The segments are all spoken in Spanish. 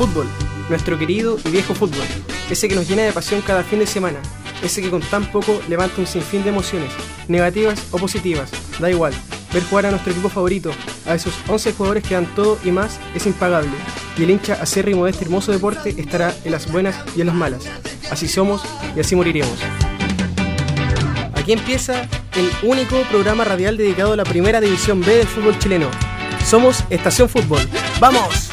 fútbol, nuestro querido y viejo fútbol, ese que nos llena de pasión cada fin de semana, ese que con tan poco levanta un sinfín de emociones, negativas o positivas, da igual. Ver jugar a nuestro equipo favorito, a esos 11 jugadores que dan todo y más, es impagable. Y el hincha acérrimo de este hermoso deporte estará en las buenas y en las malas. Así somos y así moriremos. Aquí empieza el único programa radial dedicado a la primera división B del fútbol chileno. Somos Estación Fútbol. ¡Vamos!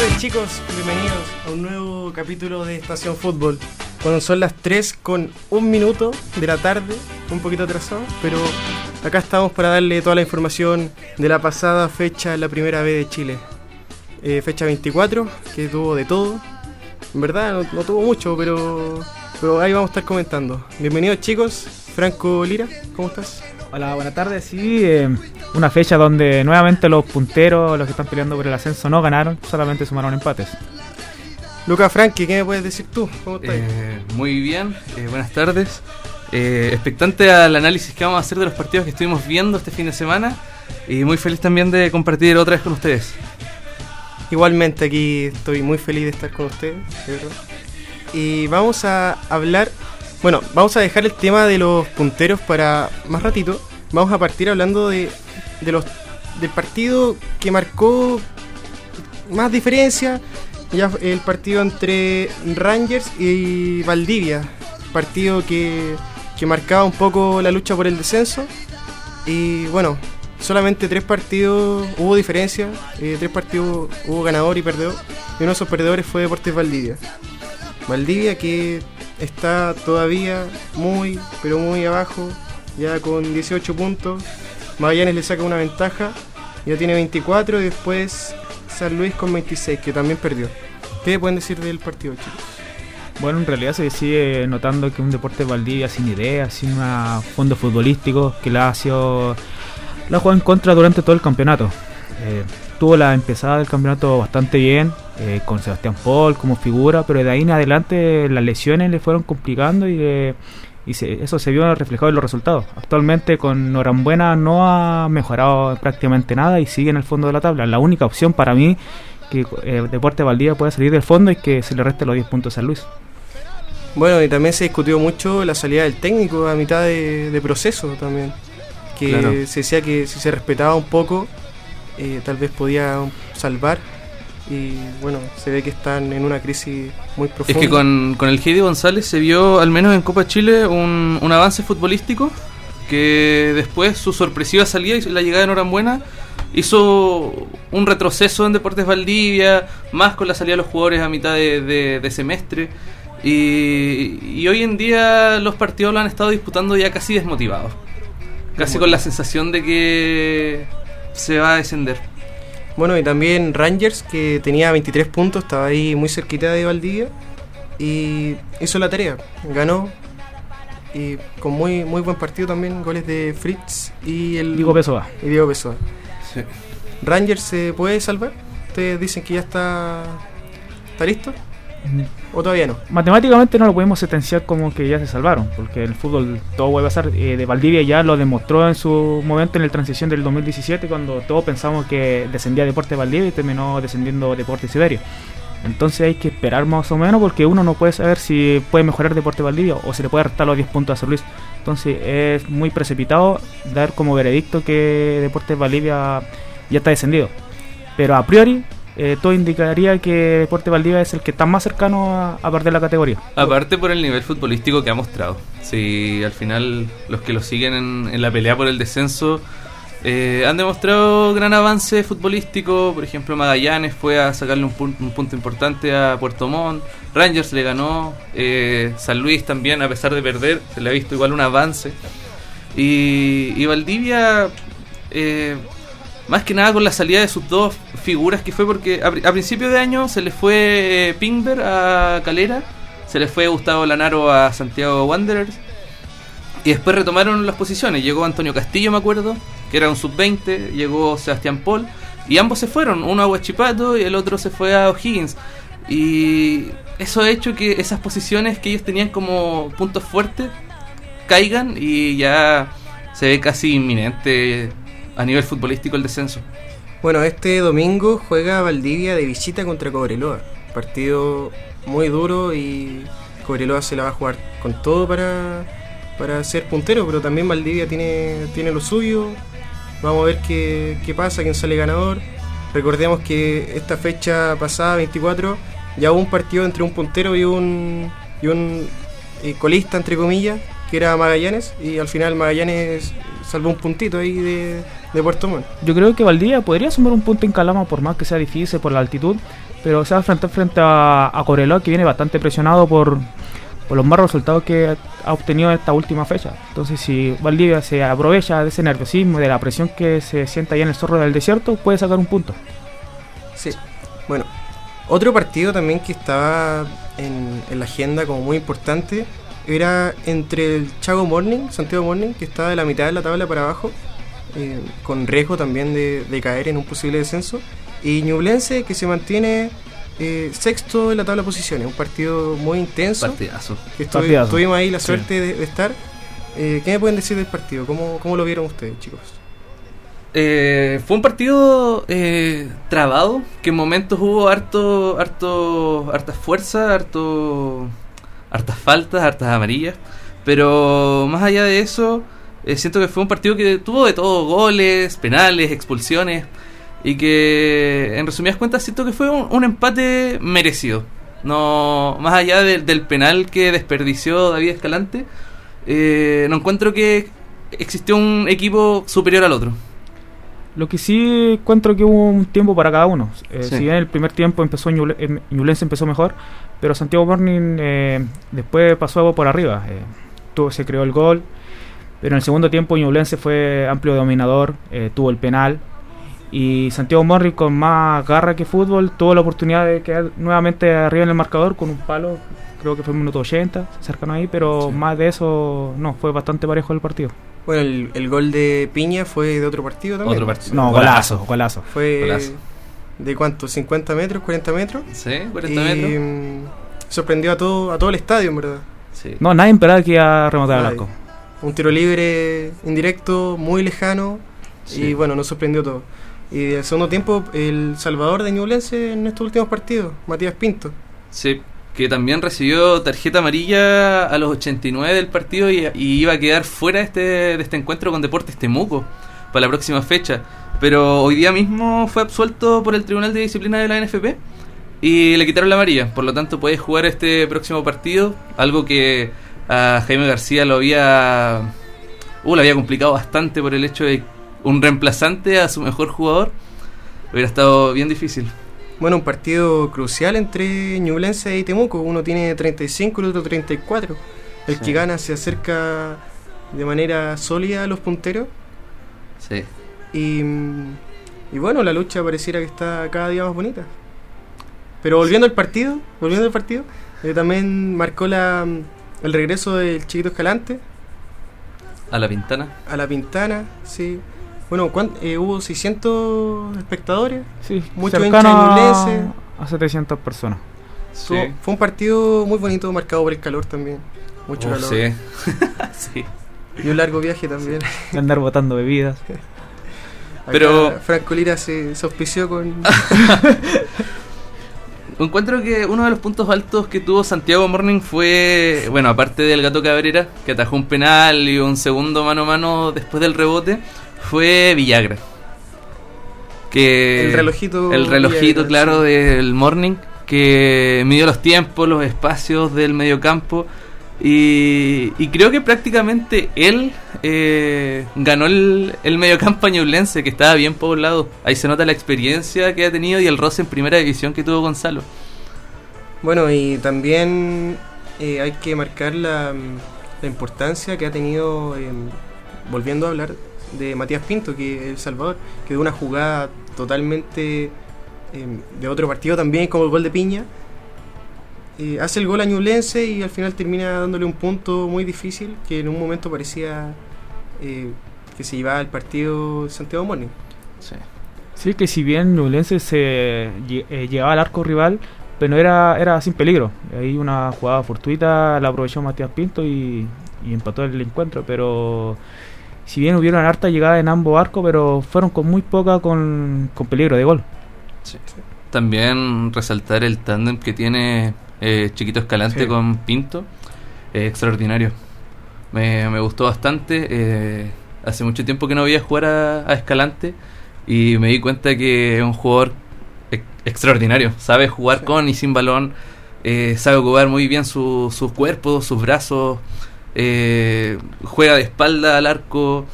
Tardes chicos, bienvenidos a un nuevo capítulo de Estación Fútbol. Cuando son las 3 con un minuto de la tarde, un poquito atrasado, pero acá estamos para darle toda la información de la pasada fecha en la primera B de Chile. Eh, fecha 24, que tuvo de todo. En verdad no, no tuvo mucho, pero, pero ahí vamos a estar comentando. Bienvenidos chicos, Franco Lira, ¿cómo estás? Hola, buenas tardes. Sí, eh, una fecha donde nuevamente los punteros, los que están peleando por el ascenso, no ganaron, solamente sumaron empates. Lucas Franqui, ¿qué me puedes decir tú? ¿Cómo estás? Eh, muy bien, eh, buenas tardes. Eh, expectante al análisis que vamos a hacer de los partidos que estuvimos viendo este fin de semana y muy feliz también de compartir otra vez con ustedes. Igualmente aquí estoy muy feliz de estar con ustedes, de verdad. Y vamos a hablar, bueno, vamos a dejar el tema de los punteros para más ratito. Vamos a partir hablando de, de los del partido que marcó más diferencia, ya el partido entre Rangers y Valdivia, partido que, que marcaba un poco la lucha por el descenso. Y bueno, solamente tres partidos hubo diferencia, eh, tres partidos hubo ganador y perdedor, y uno de esos perdedores fue Deportes Valdivia. Valdivia que está todavía muy, pero muy abajo, ya con 18 puntos. Magallanes le saca una ventaja, ya tiene 24 y después San Luis con 26, que también perdió. ¿Qué pueden decir del partido, chicos? Bueno, en realidad se sigue notando que un deporte Valdivia sin ideas, sin fondo futbolístico, que la ha sido. la jugado en contra durante todo el campeonato. Eh, tuvo la empezada del campeonato bastante bien, eh, con Sebastián Paul como figura, pero de ahí en adelante las lesiones le fueron complicando y, eh, y se- eso se vio reflejado en los resultados. Actualmente con Norambuena no ha mejorado prácticamente nada y sigue en el fondo de la tabla. La única opción para mí que Deporte Valdivia pueda salir del fondo es que se le reste los 10 puntos a San Luis. Bueno, y también se discutió mucho la salida del técnico a mitad de, de proceso también. Que Claro. se decía que si se respetaba un poco, eh, tal vez podía salvar. Y bueno, se ve que están en una crisis muy Es profunda. que con, con el Heidi González se vio, al menos en Copa Chile, un, un avance futbolístico que después su sorpresiva salida y la llegada de Norambuena hizo un retroceso en Deportes Valdivia, más con la salida de los jugadores a mitad de, de- de semestre. Y, y hoy en día los partidos lo han estado disputando ya casi desmotivados. Casi con la sensación de que se va a descender. Bueno, y también Rangers, que tenía 23 puntos, estaba ahí muy cerquita de Valdivia. Y hizo la tarea, ganó. Y con muy muy buen partido también, goles de Fritz y el Diego Pessoa. y Diego Pessoa. ¿Rangers se puede salvar? ¿Ustedes dicen que ya está, está listo? ¿O todavía no? Matemáticamente no lo podemos sentenciar como que ya se salvaron, porque el fútbol todo puede pasar. Eh, de Valdivia ya lo demostró en su momento en la transición del 2017, cuando todos pensamos que descendía Deporte Valdivia y terminó descendiendo Deporte Siberia. Entonces hay que esperar más o menos porque uno no puede saber si puede mejorar Deporte Valdivia o si le puede restar los 10 puntos a San Luis. Entonces es muy precipitado dar como veredicto que Deporte Valdivia ya está descendido. Pero a priori eh, todo indicaría que Deporte Valdivia es el que está más cercano a, perder la categoría. Aparte por el nivel futbolístico que ha mostrado. Si al final los que lo siguen en, la pelea por el descenso eh, han demostrado gran avance futbolístico. Por ejemplo, Magallanes fue a sacarle un, un punto importante a Puerto Montt. Rangers le ganó. eh, San Luis también, a pesar de perder, se le ha visto igual un avance. Y, y Valdivia, más que nada con la salida de sus dos figuras, que fue porque a, a principio de año se le fue eh, Pingber a Calera, se le fue Gustavo Lanaro a Santiago Wanderers, y después retomaron las posiciones. Llegó Antonio Castillo, me acuerdo, que era un sub-20, llegó Sebastián Paul, y ambos se fueron, uno a Huachipato y el otro se fue a O'Higgins. Y eso ha hecho que esas posiciones que ellos tenían como puntos fuertes caigan y ya se ve casi inminente a nivel futbolístico el descenso. Bueno, este domingo juega Valdivia de visita contra Cobreloa. Partido muy duro y Cobreloa se la va a jugar con todo para, para ser puntero, pero también Valdivia tiene, tiene lo suyo. Vamos a ver qué, qué pasa, quién sale ganador. Recordemos que esta fecha pasada, 24, ya hubo un partido entre un puntero y un, y un eh, colista, entre comillas, que era Magallanes, y al final Magallanes salvó un puntito ahí de, de Puerto Montt. Yo creo que Valdivia podría sumar un punto en Calama, por más que sea difícil por la altitud, pero se va a enfrentar frente a, a Cobreloa, que viene bastante presionado por, por los malos resultados que ha obtenido esta última fecha. Entonces, si Valdivia se aprovecha de ese nerviosismo, de la presión que se sienta allá en el zorro del desierto, puede sacar un punto. Sí, bueno, otro partido también que estaba en, en la agenda como muy importante era entre el Chago Morning, Santiago Morning, que estaba de la mitad de la tabla para abajo, eh, con riesgo también de, de caer en un posible descenso, y Ñublense, que se mantiene eh, sexto en la tabla de posiciones. Un partido muy intenso. Partidazo. que Partidazo. tuvimos ahí la Sí. suerte de, de estar. Eh, ¿Qué me pueden decir del partido? ¿Cómo, cómo lo vieron ustedes, chicos? Eh, fue un partido eh, trabado, que en momentos hubo harto, harto, harta fuerza, harto, hartas faltas, hartas amarillas. Pero más allá de eso, eh, siento que fue un partido que tuvo de todo, goles, penales, expulsiones. Y que, en resumidas cuentas, siento que fue un, un empate merecido. No, más allá del- del penal que desperdició David Escalante, eh, no encuentro que existió un equipo superior al otro. Lo que sí encuentro que hubo un tiempo para cada uno. Eh, Sí. Si bien el primer tiempo empezó eh, Ñublense empezó mejor, pero Santiago Morning eh, después pasó algo por arriba. Tuvo, se creó el gol, pero en el segundo tiempo Ñublense fue amplio dominador, eh, tuvo el penal. Y Santiago Morning con más garra que fútbol tuvo la oportunidad de quedar nuevamente arriba en el marcador con un palo, creo que fue el minuto 80, cercano ahí, pero Sí. más de eso no, fue bastante parejo el partido. Bueno, el, el gol de Piña fue de otro partido también. Otro partido. No, Golazo. golazo, golazo. Fue Golazo. de cuánto, 50 metros, 40 metros. Sí, 40 y metros. mm, sorprendió a todo, a todo el estadio, en verdad. Sí. No, nadie esperaba que iba a rematar al arco. Un tiro libre indirecto, muy lejano. Sí. Y bueno, nos sorprendió todo. Y el segundo tiempo, el salvador de Ñublense en estos últimos partidos, Matías Pinto. Sí, que también recibió tarjeta amarilla a los 89 del partido y, y iba a quedar fuera de este, de este encuentro con Deportes Temuco para la próxima fecha. Pero hoy día mismo fue absuelto por el Tribunal de Disciplina de la NFP y le quitaron la amarilla. Por lo tanto, puede jugar este próximo partido, algo que a Jaime García lo había, uh, lo había complicado bastante por el hecho de un reemplazante a su mejor jugador. Hubiera estado bien difícil. Bueno, un partido crucial entre Ñublense y Temuco. Uno tiene 35 y el otro 34. El Sí. que gana se acerca de manera sólida a los punteros. Sí. Y, y bueno, la lucha pareciera que está cada día más bonita. Pero volviendo al partido, volviendo al partido, eh, también marcó la, el regreso del Chiquito Escalante A la Pintana. a la Pintana, sí. Bueno, ¿cuán- eh, hubo 600 espectadores. Sí, Mucho cercano hincha a, a 700 personas. Sí. Fue un partido muy bonito, marcado por el calor también. Mucho Oh, calor. sí. sí. Y un largo viaje también. Andar botando bebidas. Acá Pero- Franco Lira se, se auspició con. Encuentro que uno de los puntos altos que tuvo Santiago Morning fue, bueno, aparte del gato Cabrera, que atajó un penal y un segundo mano a mano después del rebote, fue Villagra. Que El relojito El relojito, Villagra, claro, sí. del Morning, que midió los tiempos, los espacios del mediocampo. Y, y creo que prácticamente él eh, ganó el, el mediocampo ñublense, que estaba bien poblado. Ahí se nota la experiencia que ha tenido y el roce en primera división que tuvo Gonzalo. Bueno, y también eh, hay que marcar la, importancia que ha tenido, eh, volviendo a hablar de Matías Pinto, que es El Salvador, que de una jugada totalmente eh, de otro partido también, como el gol de Piña, hace el gol a Ñublense y al final termina dándole un punto muy difícil que en un momento parecía eh, que se llevaba el partido Santiago Morning. Sí. Sí, que si bien Ñublense se eh, llegaba al arco rival, pero era, era sin peligro. Ahí una jugada fortuita la aprovechó Matías Pinto y, y empató el encuentro. Pero si bien hubieron harta llegada en ambos arcos, pero fueron con muy poca con, con peligro de gol. Sí. También resaltar el tándem que tiene eh, Chiquito Escalante Sí. con Pinto. eh, extraordinario. Me, me gustó bastante. eh, hace mucho tiempo que no veía jugar a, a Escalante y me di cuenta que es un jugador ex- extraordinario. Sabe jugar Sí. con y sin balón. eh, sabe ocupar muy bien su, su cuerpo, sus brazos. eh, juega de espalda al arco.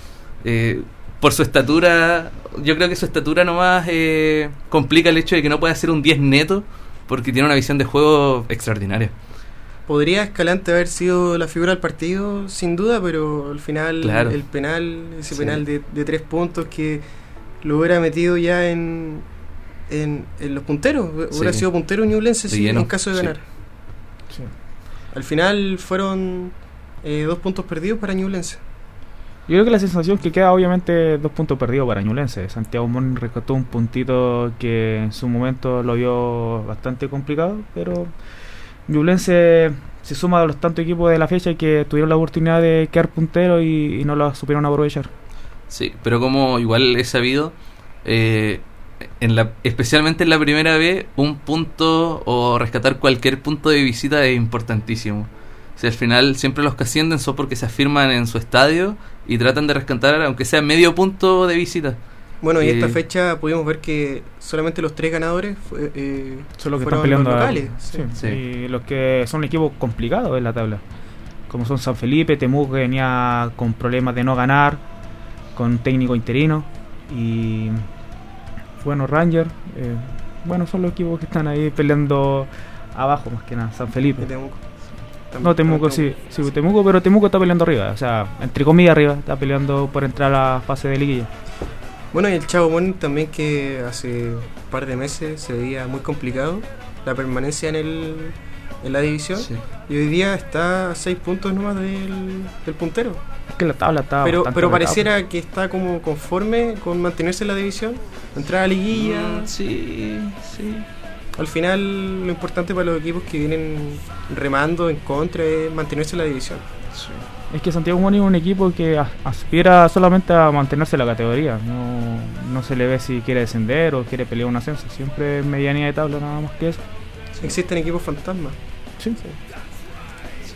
eh, por su estatura, yo creo que su estatura nomás eh, complica el hecho de que no pueda ser un 10 neto porque tiene una visión de juego extraordinaria. Podría Escalante haber sido la figura del partido, sin duda, pero al final Claro. el penal, ese Sí. penal de, de tres puntos que lo hubiera metido ya en, en, en los punteros. Hubiera Sí. sido puntero Ñublense si, en caso de sí. ganar. Al final fueron eh, dos puntos perdidos para Ñublense. Yo creo que la sensación que queda, obviamente, dos puntos perdidos para Ñulense. Santiago Mon rescató un puntito que en su momento lo vio bastante complicado, pero Ñublense se suma a los tantos equipos de la fecha que tuvieron la oportunidad de quedar puntero y, no lo supieron aprovechar. Sí, pero como igual he sabido, eh, en la, especialmente en la primera vez, un punto o rescatar cualquier punto de visita es importantísimo. Si al final siempre los que ascienden son porque se afirman en su estadio y tratan de rescatar aunque sea medio punto de visita. Bueno, y Eh, esta fecha pudimos ver que solamente los tres ganadores fue- eh, Son los que fueron están peleando. los a- locales. sí, sí. Sí. Y los que son equipos complicados en la tabla. Como son San Felipe, Temuco que venía con problemas de no ganar, con técnico interino. Y bueno, Ranger. eh, bueno, son los equipos que están ahí peleando abajo más que nada. San Felipe. de Temuco. No, Temuco sí, sí, Temuco, pero Temuco está peleando arriba. O sea, entre comillas arriba, está peleando por entrar a la fase de liguilla. Bueno, y el Chavo Mon también que hace un par de meses se veía muy complicado la permanencia en, el, en la división. Sí. Y hoy día está a 6 puntos nomás del, del puntero. Es que la tabla está. pero bastante pero pareciera que está como conforme con mantenerse en la división, entrar a liguilla. Mm, sí, sí. Al final lo importante para los equipos que vienen remando en contra es mantenerse en la división. Es que Santiago Moni es un equipo que as- aspira solamente a mantenerse en la categoría. No, no se le ve si quiere descender o quiere pelear un ascenso. Siempre es medianía de tabla, nada más que eso. Existen equipos fantasmas. Sí.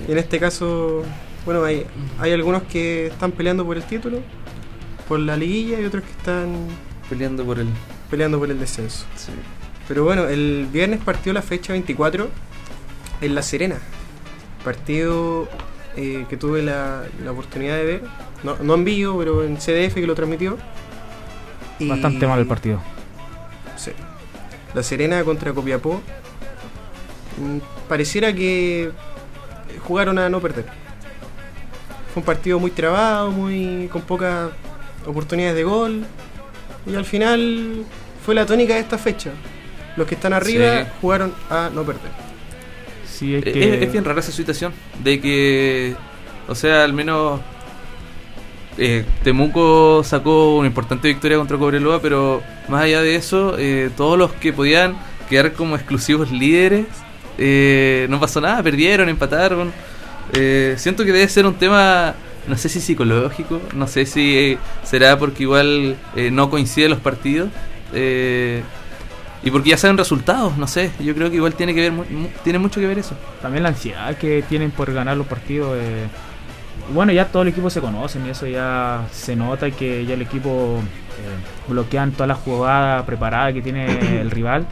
Y en este caso, bueno, hay, hay algunos que están peleando por el título, por la liguilla y otros que están Peleando por el. peleando por el descenso. Pero bueno, el viernes partió la fecha 24 en La Serena. Partido eh, que tuve la, la oportunidad de ver, no, no en vivo, pero en CDF que lo transmitió. Y- Bastante mal el partido. Sí. La Serena contra Copiapó. Mm, Pareciera que jugaron a no perder. Fue un partido muy trabado, muy con pocas oportunidades de gol. Y al final fue la tónica de esta fecha. Los que están arriba Sí. jugaron a no perder. Sí, es Eh, que. Es, es bien rara esa situación de que, o sea, al menos eh, Temuco sacó una importante victoria contra Cobreloa, pero más allá de eso, eh, todos los que podían quedar como exclusivos líderes, eh, no pasó nada, perdieron, empataron. Siento que debe ser un tema, no sé si psicológico, no sé si será porque igual no coinciden los partidos. eh, y porque ya saben resultados, no sé, yo creo que igual tiene que ver mu- tiene mucho que ver eso. También la ansiedad que tienen por ganar los partidos. eh, bueno, ya todo el equipo se conocen y eso ya se nota que ya el equipo eh, bloquean todas las jugadas preparadas que tiene el rival.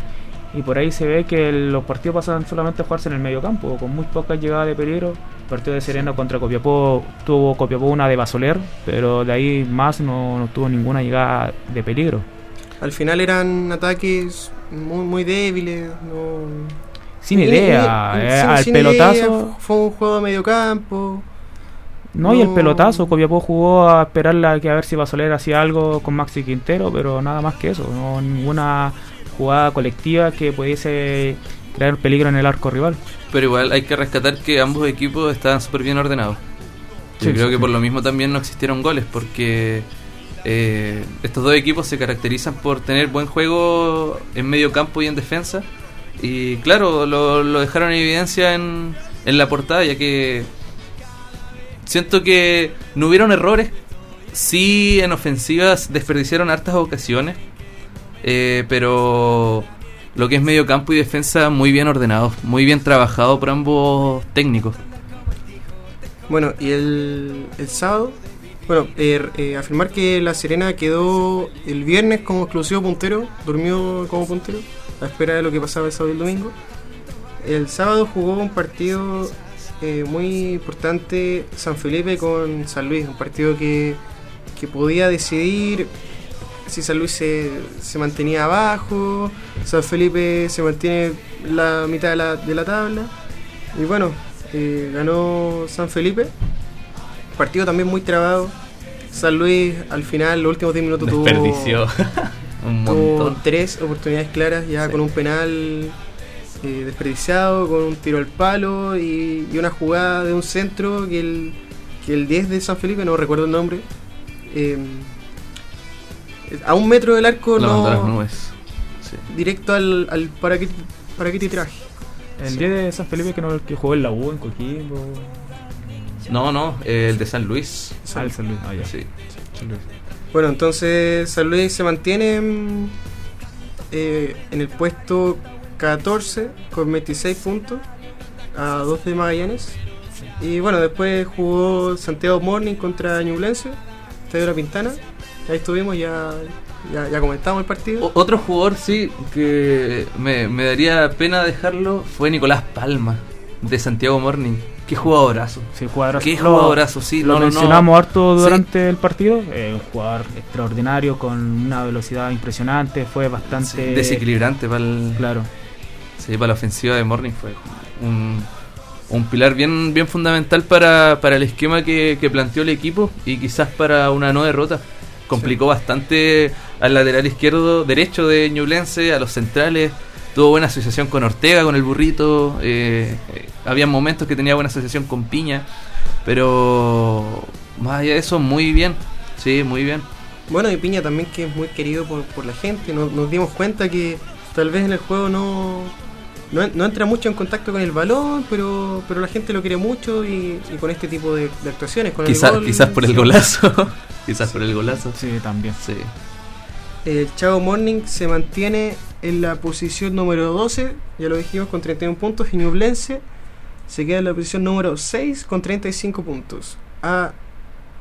Y por ahí se ve que el- los partidos pasan solamente a jugarse en el medio campo, con muy pocas llegadas de peligro. El partido de Sereno contra Copiapó tuvo Copiapó una de Basoler, pero de ahí más no, no tuvo ninguna llegada de peligro. Al final eran ataques muy, muy débiles. No, Sin Ni- idea, ni- eh, sin- al sin pelotazo. idea, Fue un juego de medio campo. No, y el pelotazo, Copiapó jugó a esperarla que a ver si Basoler hacía algo con Maxi Quintero, pero nada más que eso, no ninguna jugada colectiva que pudiese crear peligro en el arco rival. Pero igual hay que rescatar que ambos equipos estaban súper bien ordenados. Yo Sí, creo sí, que sí. por lo mismo también no existieron goles, porque eh, estos dos equipos se caracterizan por tener buen juego en medio campo y en defensa. Y claro, lo, dejaron en evidencia en, en la portada, ya que siento que no hubieron errores sí en ofensivas desperdiciaron hartas ocasiones, eh, pero lo que es medio campo y defensa muy bien ordenado, muy bien trabajado por ambos técnicos. Bueno, y el, el sábado, bueno, eh, eh, afirmar que La Serena quedó el viernes como exclusivo puntero, durmió como puntero, a espera de lo que pasaba el sábado y el domingo. El sábado jugó un partido eh, muy importante San Felipe con San Luis, un partido que, que podía decidir si San Luis se, se mantenía abajo, San Felipe se mantiene la mitad de la, de la tabla. Y bueno, eh, ganó San Felipe. Partido también muy trabado. San Luis al final, los últimos 10 minutos Desperdició un tuvo, tuvo montón. tres oportunidades claras, ya Sí. con un penal eh, desperdiciado, con un tiro al palo y, y una jugada de un centro que el, que el 10 de San Felipe, no recuerdo el nombre, eh, a un metro del arco no, nubes. Sí. directo al, al paraquet- paraquetitraje. El Sí. día de San Felipe que, no, el que jugó en la U, en Coquimbo. No, no, el de San Luis. Ah, el San Luis. Ah, ya. Sí. San Luis. Bueno, entonces San Luis se mantiene eh, en el puesto 14 con 26 puntos a 2 de Magallanes. Y bueno, después jugó Santiago Morning contra Ñublense, Estadio La Pintana. Ahí estuvimos, ya, ya, ya comentamos el partido. O- otro jugador, sí, que me, me daría pena dejarlo fue Nicolás Palma, de Santiago Morning. Qué jugadorazo. Sí, jugadorazo. Qué Lo- jugadorazo, sí. Lo no, no, no. mencionamos harto Sí. durante el partido. eh, un jugador extraordinario con una velocidad impresionante. Fue Sí, bastante. desequilibrante para Claro. la ofensiva de Morning. Fue un, un pilar bien, bien fundamental para, para el esquema que, que planteó el equipo y quizás para una no derrota. Complicó bastante al lateral izquierdo, derecho de Ñublense, a los centrales. Tuvo buena asociación con Ortega, con el burrito. Eh, eh, había momentos que tenía buena asociación con Piña. Pero más allá de eso, muy bien. Sí, muy bien. Bueno, y Piña también que es muy querido por, por la gente. Nos, nos dimos cuenta que tal vez en el juego no, no, no entra mucho en contacto con el balón, pero, pero la gente lo quiere mucho y, y con este tipo de, de actuaciones. Con el Quizás, gol, quizás por el golazo. quizás por el golazo. Sí, también. Sí. El Chavo Morning se mantiene en la posición número 12, ya lo dijimos, con 31 puntos. Y Ñublense se queda en la posición número 6 con 35 puntos. A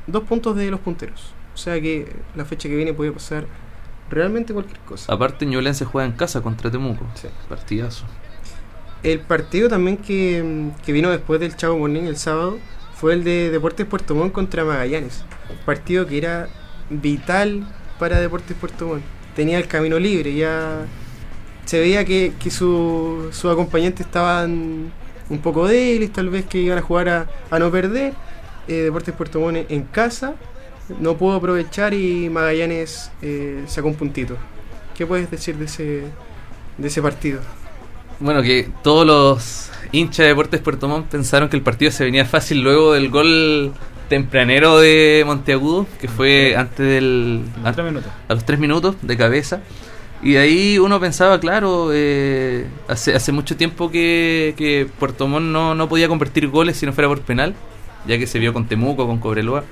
dos puntos de los punteros. O sea que la fecha que viene puede pasar realmente cualquier cosa. Aparte, Ñublense juega en casa contra Temuco. Sí. Partidazo. El partido también que, que vino después del Chavo Morning el sábado fue el de Deportes Puerto Montt contra Magallanes. Partido que era vital para Deportes Puerto Montt. Tenía el camino libre, ya se veía que, que su- sus acompañantes estaban un poco débiles, tal vez que iban a jugar a, a no perder. Eh, Deportes Puerto Montt en casa no pudo aprovechar y Magallanes eh, sacó un puntito. ¿Qué puedes decir de ese, de ese partido? Bueno, que todos los hinchas de Deportes Puerto Montt pensaron que el partido se venía fácil luego del gol tempranero de Monteagudo, que fue antes del. En tres minutos. a los tres minutos de cabeza. Y ahí uno pensaba, claro, eh, hace, hace mucho tiempo que, que Puerto Montt no, no podía convertir goles si no fuera por penal, ya que se vio con Temuco, con Cobreloa.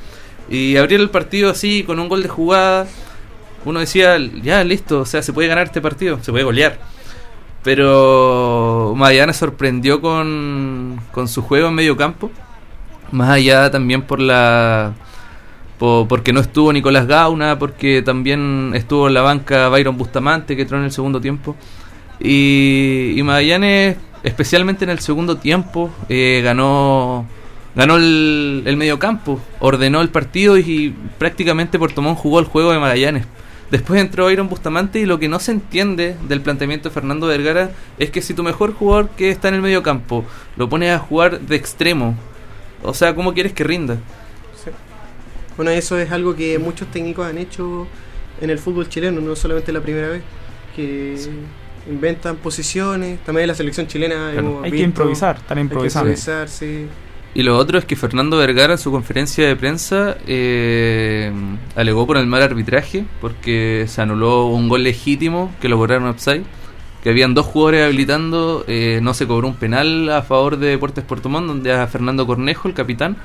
Y abrir el partido así, con un gol de jugada, uno decía, ya listo, o sea, se puede ganar este partido, se puede golear. Pero Magallanes sorprendió con, con su juego en medio campo. Más allá también por la po- porque no estuvo Nicolás Gauna, porque también estuvo en la banca Byron Bustamante, que entró en el segundo tiempo. Y, y Magallanes, especialmente en el segundo tiempo, eh, ganó ganó el, el mediocampo, ordenó el partido y, prácticamente Puerto Montt jugó el juego de Magallanes. Después entró Byron Bustamante y lo que no se entiende del planteamiento de Fernando Vergara es que si tu mejor jugador que está en el medio campo lo pones a jugar de extremo, o sea, ¿cómo quieres que rinda? Bueno, eso es algo que muchos técnicos han hecho en el fútbol chileno, no solamente la primera vez, que inventan posiciones, también en la selección chilena Claro. hemos Hay que improvisar, están hay que improvisando. improvisar, sí. Y lo otro es que Fernando Vergara en su conferencia de prensa eh, alegó por el mal arbitraje porque se anuló un gol legítimo que lo cobraron offside, que habían dos jugadores habilitando, eh, no se cobró un penal a favor de Deportes Puerto Montt donde a Fernando Cornejo, el capitán,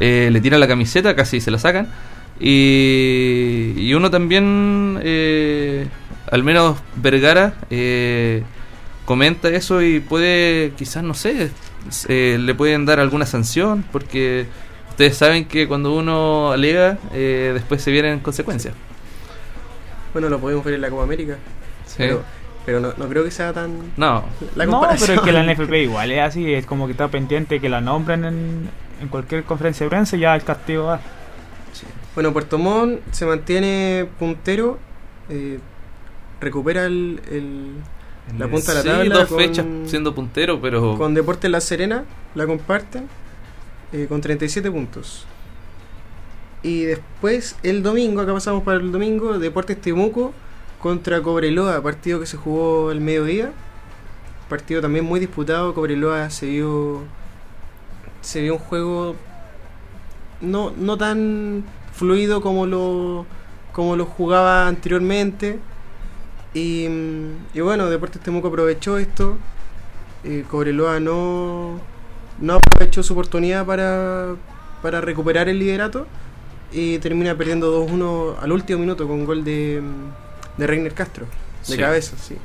eh, le tira la camiseta, casi se la sacan Y, y uno también, eh, al menos Vergara, eh, comenta eso y puede, quizás, no sé, eh, le pueden dar alguna sanción, porque ustedes saben que cuando uno alega, eh, después se vienen consecuencias. Bueno, lo podemos ver en la Copa América. Sí. Pero, pero no, no creo que sea tan. No, La no, comparación. pero es que la NFP igual es así, es como que está pendiente que la nombren en, en cualquier conferencia de prensa ya el castigo va. Bueno, Puerto Montt se mantiene puntero. eh, recupera el, el- la punta de la Sí, tabla. dos con- fechas siendo puntero, pero Con Deportes La Serena la comparten eh, con 37 puntos. Y después el domingo, acá pasamos para el domingo, Deportes Temuco contra Cobreloa, partido que se jugó al mediodía. Partido también muy disputado, Cobreloa se vio se vio un juego no, no tan fluido como lo como lo jugaba anteriormente. Y, y bueno, Deportes Temuco aprovechó esto. Eh, Cobreloa no, no aprovechó su oportunidad para, para recuperar el liderato y termina perdiendo 2-1 al último minuto con gol de, de Reiner Castro, de Sí. cabeza, sí.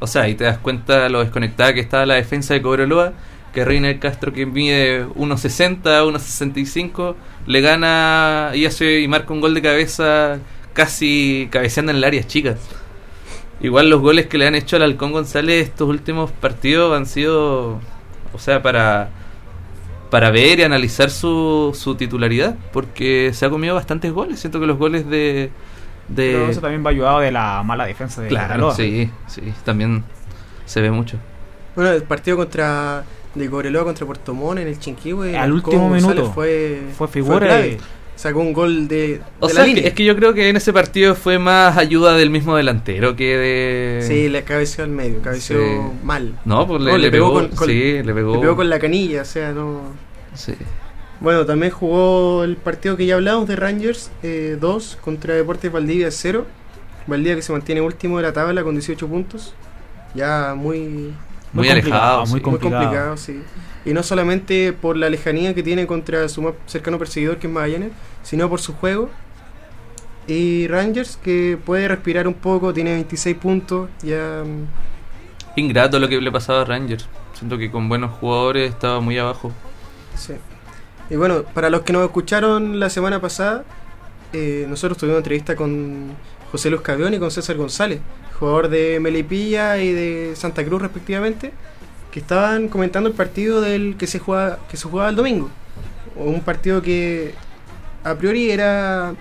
O sea, ahí te das cuenta lo desconectada que estaba la defensa de Cobreloa, que Reiner Castro que mide 1.60, 1.65, le gana y hace y marca un gol de cabeza casi cabeceando en el área chica. Igual los goles que le han hecho al Halcón González estos últimos partidos han sido, o sea, para para ver y analizar su, su titularidad, porque se ha comido bastantes goles. Siento que los goles de... de Pero eso también va ayudado de la mala defensa de Claro, sí, sí, también se ve mucho. Bueno, el partido contra de Cobreloa contra Puerto Montt en el Chinquihue Al último minuto. fue, Fue figura y- Sacó un gol de, O de sea, la línea. es que yo creo que en ese partido fue más ayuda del mismo delantero que de... Sí, le cabeceó al medio, cabeceó Sí. mal. No, pues le, No, le pegó, con, con- sí, le pegó. le pegó con la canilla, o sea, no... sí. Bueno, también jugó el partido que ya hablamos de Rangers 2 contra Deportes Valdivia 0. Valdivia que se mantiene último de la tabla con 18 puntos. Ya muy, Muy, Muy alejado. complicado, sí. muy muy Complicado. complicado, sí. Y no solamente por la lejanía que tiene contra su más cercano perseguidor que es Magallanes, sino por su juego. Y Rangers que puede respirar un poco, tiene 26 puntos, ya mm, Ingrato lo que le pasaba a Rangers. Siento que con buenos jugadores estaba muy abajo. Sí. Y bueno, para los que nos escucharon la semana pasada, eh, nosotros tuvimos una entrevista con José Luis Cavión y con César González, jugador de Melipilla y de Santa Cruz respectivamente, que estaban comentando el partido del que se juega, que se jugaba el domingo. Un partido que a priori era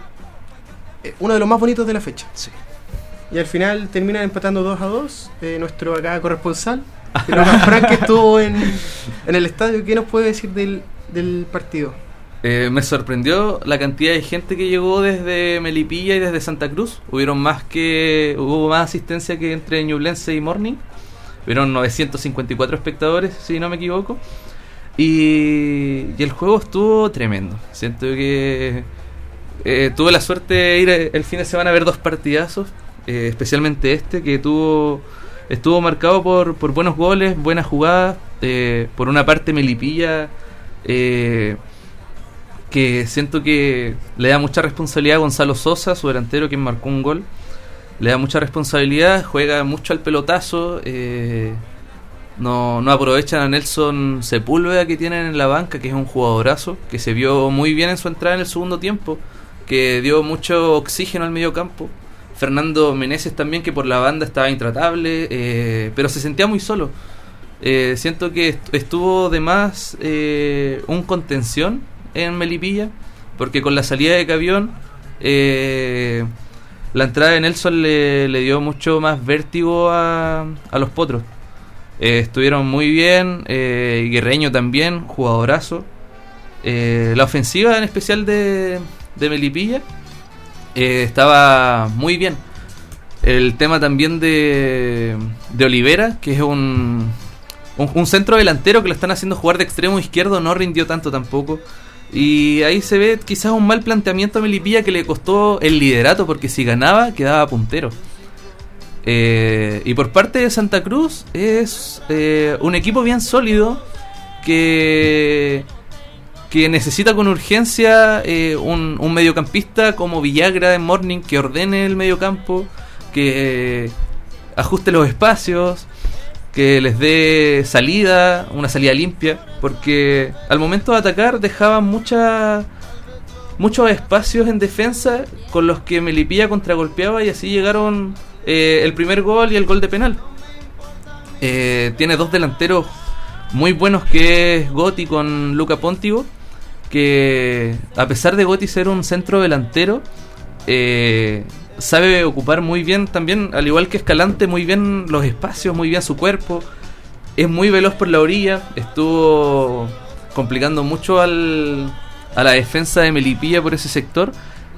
eh, uno de los más bonitos de la fecha. Sí. Y al final terminan empatando 2 a 2. Eh, nuestro acá corresponsal, Frank que estuvo en, en el estadio, ¿qué nos puede decir del, del partido? Eh, me sorprendió la cantidad de gente que llegó desde Melipilla y desde Santa Cruz. Hubieron más que hubo más asistencia que entre Ñublense y Morning. Hubieron 954 espectadores, si no me equivoco. Y, y el juego estuvo tremendo. Siento que eh, tuve la suerte de ir eh, el fin de semana a ver dos partidazos, especialmente este que tuvo estuvo marcado por, por buenos goles, buenas jugadas. por una parte Melipilla siento que le da mucha responsabilidad a Gonzalo Sosa, su delantero, quien marcó un gol. Le da mucha responsabilidad, juega mucho al pelotazo. eh, no, no aprovechan a Nelson Sepúlveda que tienen en la banca, que es un jugadorazo, que se vio muy bien en su entrada en el segundo tiempo, que dio mucho oxígeno al medio campo. Fernando Meneses también, que por la banda estaba intratable, eh, pero se sentía muy solo. Eh, siento que est- estuvo de más un contención en Melipilla, porque con la salida de Cavión, eh, la entrada de Nelson le, le dio mucho más vértigo a, a los potros. Eh, estuvieron muy bien, eh, Guerreño también, jugadorazo. Eh, la ofensiva en especial de, de Melipilla estaba muy bien. El tema también de, de Olivera, que es un, un, un centro delantero que lo están haciendo jugar de extremo izquierdo, no rindió tanto tampoco. Y ahí se ve quizás un mal planteamiento a Melipilla que le costó el liderato, porque si ganaba quedaba puntero. Eh, y por parte de Santa Cruz es eh, un equipo bien sólido que que necesita con urgencia eh, un, un, mediocampista como Villagra en Morning que ordene el mediocampo, que ajuste los espacios, que les dé salida, una salida limpia, porque al momento de atacar dejaban mucha, muchos espacios en defensa con los que Melipilla contragolpeaba y así llegaron eh, el primer gol y el gol de penal. tiene dos delanteros muy buenos que es Gotti con Luca Pontigo que a pesar de Gotti ser un centro delantero, eh, sabe ocupar muy bien también, al igual que Escalante, muy bien los espacios, muy bien su cuerpo. Es muy veloz por la orilla, estuvo complicando mucho al, a la defensa de Melipilla por ese sector.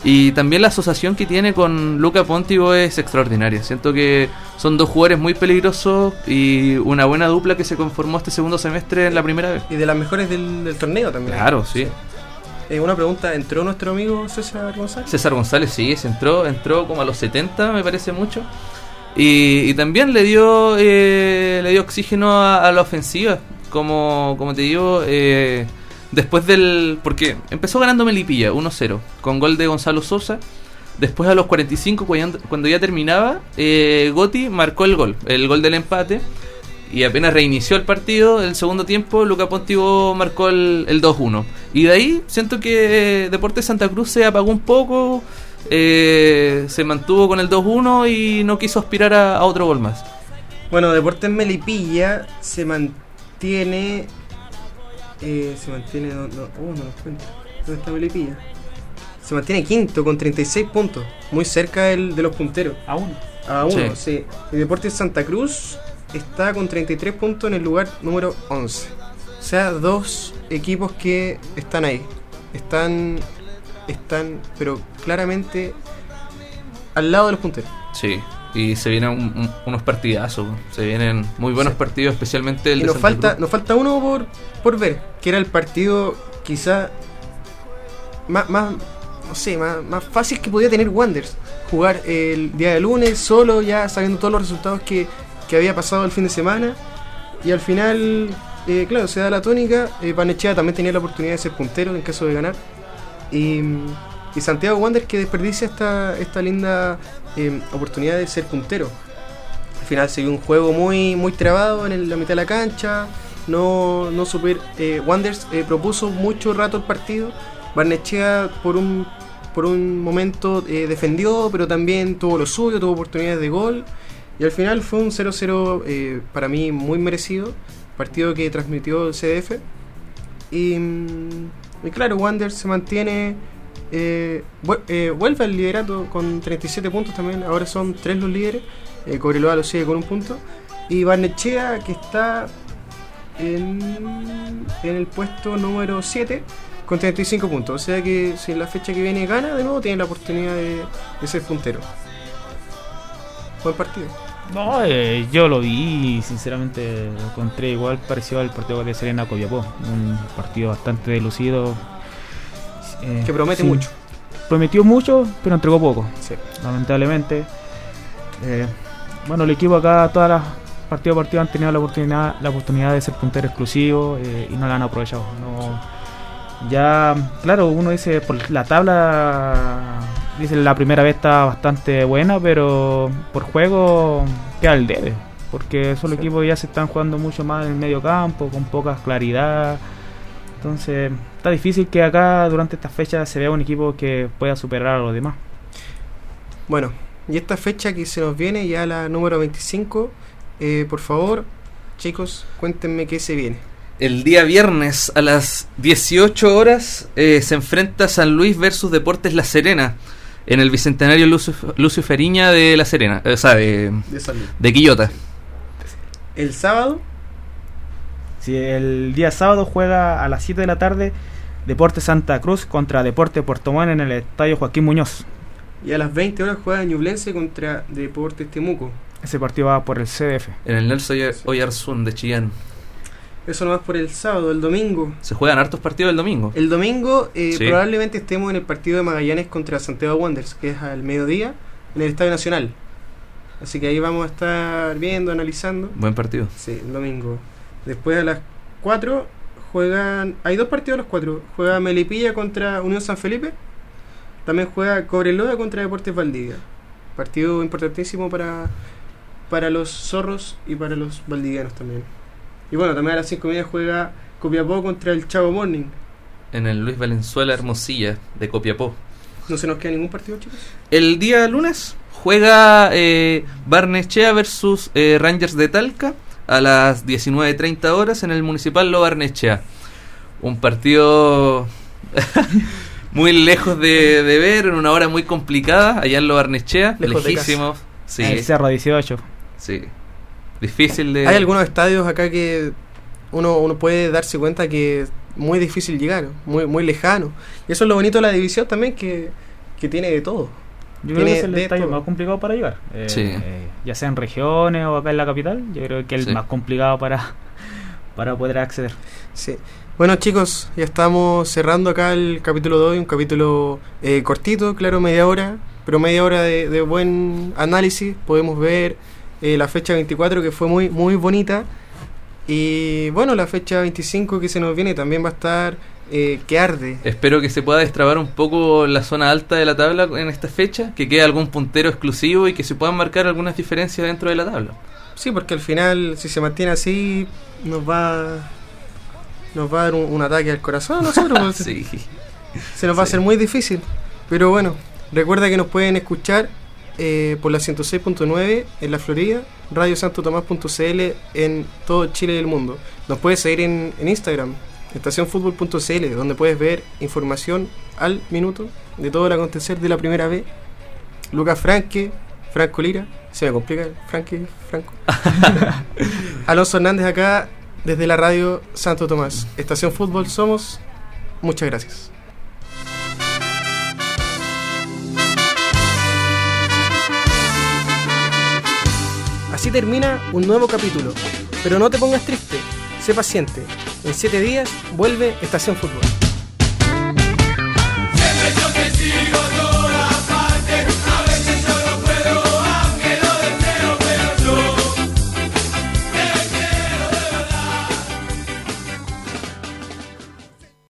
Y también la asociación que tiene con Luca Pontigo es extraordinaria. Siento que son dos jugadores muy peligrosos y una buena dupla que se conformó este segundo semestre en la primera vez. Y de las mejores del, torneo también. Claro, sí. Eh, una pregunta, ¿entró nuestro amigo César González? César González, sí, se entró, entró como a los 70, me parece mucho. Y, también le dio eh, le dio oxígeno a, la ofensiva. Como, como te digo, eh, Después del. Porque empezó ganando Melipilla 1-0 con gol de Gonzalo Sosa. Después a los 45, cuando ya terminaba, eh, Gotti marcó el gol, el gol del empate. Y apenas reinició el partido, el segundo tiempo, Luca Pontigo marcó el, 2-1. Y de ahí siento que Deportes Santa Cruz se apagó un poco, eh, se mantuvo con el 2-1 y no quiso aspirar a, a otro gol más. Bueno, Deportes Melipilla se mantiene eh, se mantiene. No, no, oh, no ¿Dónde está Melipilla? Se mantiene quinto con 36 puntos. Muy cerca del, de los punteros. A uno. A uno, sí. El Deportes Santa Cruz está con 33 puntos en el lugar número 11. O sea, dos equipos que están ahí. Están. Están, pero claramente al lado de los punteros. Sí, y se vienen unos partidazos. Se vienen muy buenos partidos, especialmente el y nos falta Nos falta uno por, por ver, que era el partido quizá más, más no sé, más, más fácil que podía tener Wanders. Jugar el día de lunes solo, ya sabiendo todos los resultados que, que había pasado el fin de semana. Y al final, eh, claro, se da la tónica. Eh, también tenía la oportunidad de ser puntero en caso de ganar. Y Santiago Wander que desperdicia esta, esta linda em, oportunidad de ser puntero. Al final se un juego muy, muy trabado en la mitad de la cancha. No, no super. Eh, Wanders eh, propuso mucho rato el partido. Barnechea por un, por un momento eh, defendió, pero también tuvo lo suyo, tuvo oportunidades de gol. Y al final fue un 0-0 para mí muy merecido. Partido que transmitió el CDF. Y, mm, y claro, Wanders se mantiene eh, eh, vuelve al liderato con 37 puntos también. Ahora son tres los líderes. Eh, Cobreloa lo sigue con un punto. Y Barnechea, que está en, el puesto número 7 con 35 puntos. O sea que si en la fecha que viene gana de nuevo, tiene la oportunidad de, ser puntero. Buen partido. No, eh, yo lo vi y sinceramente lo encontré igual parecido al partido de Serena Copiapó. Un partido bastante delucido eh, que promete mucho. Prometió mucho, pero entregó poco. Lamentablemente. Eh, bueno, el equipo acá, todas las partido a partido han tenido la oportunidad, la oportunidad de ser puntero exclusivo eh, y no la han aprovechado. ya, claro, uno dice, por la tabla, dice la primera vez está bastante buena, pero por juego queda el debe. Porque esos equipos ya se están jugando mucho más en el medio campo, con poca claridad. Entonces, está difícil que acá durante esta fecha se vea un equipo que pueda superar a los demás. Bueno, y esta fecha que se nos viene, ya la número 25, eh, por favor, chicos, cuéntenme qué se viene. El día viernes a las 18 horas eh, se enfrenta San Luis versus Deportes La Serena en el Bicentenario Lucio, Feriña de La Serena, o sea, de, de, de Quillota. El sábado si el día sábado juega a las 7 de la tarde Deporte Santa Cruz contra Deporte Puerto Montt en el Estadio Joaquín Muñoz. Y a las 20 horas juega Ñublense contra Deportes Temuco. Ese partido va por el CDF. En el Nelson Oyarzún de Chillán. Eso nomás por el sábado, el domingo. Se juegan hartos partidos el domingo. El domingo eh, probablemente estemos en el partido de Magallanes contra Santiago Wanderers, que es al mediodía en el Estadio Nacional. Así que ahí vamos a estar viendo, analizando. Buen partido. Sí, el domingo. Después a las 4 juegan. Hay dos partidos a los cuatro. Juega Melipilla contra Unión San Felipe. También juega Cobreloa contra Deportes Valdivia. Partido importantísimo para, para los zorros y para los valdivianos también. Y bueno, también a las cinco y media juega Copiapó contra el Chavo Morning. En el Luis Valenzuela Hermosilla de Copiapó. ¿No se nos queda ningún partido, chicos? El día lunes juega eh, Barnechea versus eh, Rangers de Talca a las 19.30 horas en el Municipal Lo Barnechea. Un partido muy lejos de, de ver, en una hora muy complicada, allá en Lo Barnechea, Lejos de lejísimos. Sí, El Cerro 18. sí. Difícil de... Hay algunos estadios acá que uno, uno puede darse cuenta que es muy difícil llegar, muy, muy lejano. Y eso es lo bonito de la división también, que, que tiene de todo. Yo creo que es el de estadio todo. más complicado para llegar. Eh, Sí. eh, ya sea en regiones o acá en la capital, yo creo que es el Sí. más complicado para, para poder acceder. Sí. Bueno chicos, ya estamos cerrando acá el capítulo de hoy, un capítulo eh, cortito, claro, media hora, pero media hora de, de buen análisis. Podemos ver eh, la fecha 24 que fue muy, muy bonita. Y bueno, la fecha 25 que se nos viene también va a estar eh, que arde. Espero que se pueda destrabar un poco la zona alta de la tabla en esta fecha, que quede algún puntero exclusivo y que se puedan marcar algunas diferencias dentro de la tabla. Sí, porque al final, si se mantiene así, nos va nos va a dar un, un ataque al corazón a nosotros. pues. Sí. Se nos va a hacer muy difícil. Pero bueno, recuerda que nos pueden escuchar eh, por la 106.9 en la Florida, radiosantotomás.cl en todo Chile y el mundo. Nos puedes seguir en, en Instagram, estacionfutbol.cl, donde puedes ver información al minuto de todo el acontecer de la primera vez. Lucas Franque, Franco Lira, se me complica el Franque, Franco. Alonso Hernández acá desde la radio Santo Tomás. Estación Fútbol somos. Muchas gracias. Termina un nuevo capítulo. Pero no te pongas triste, sé paciente. En 7 días vuelve Estación Fútbol.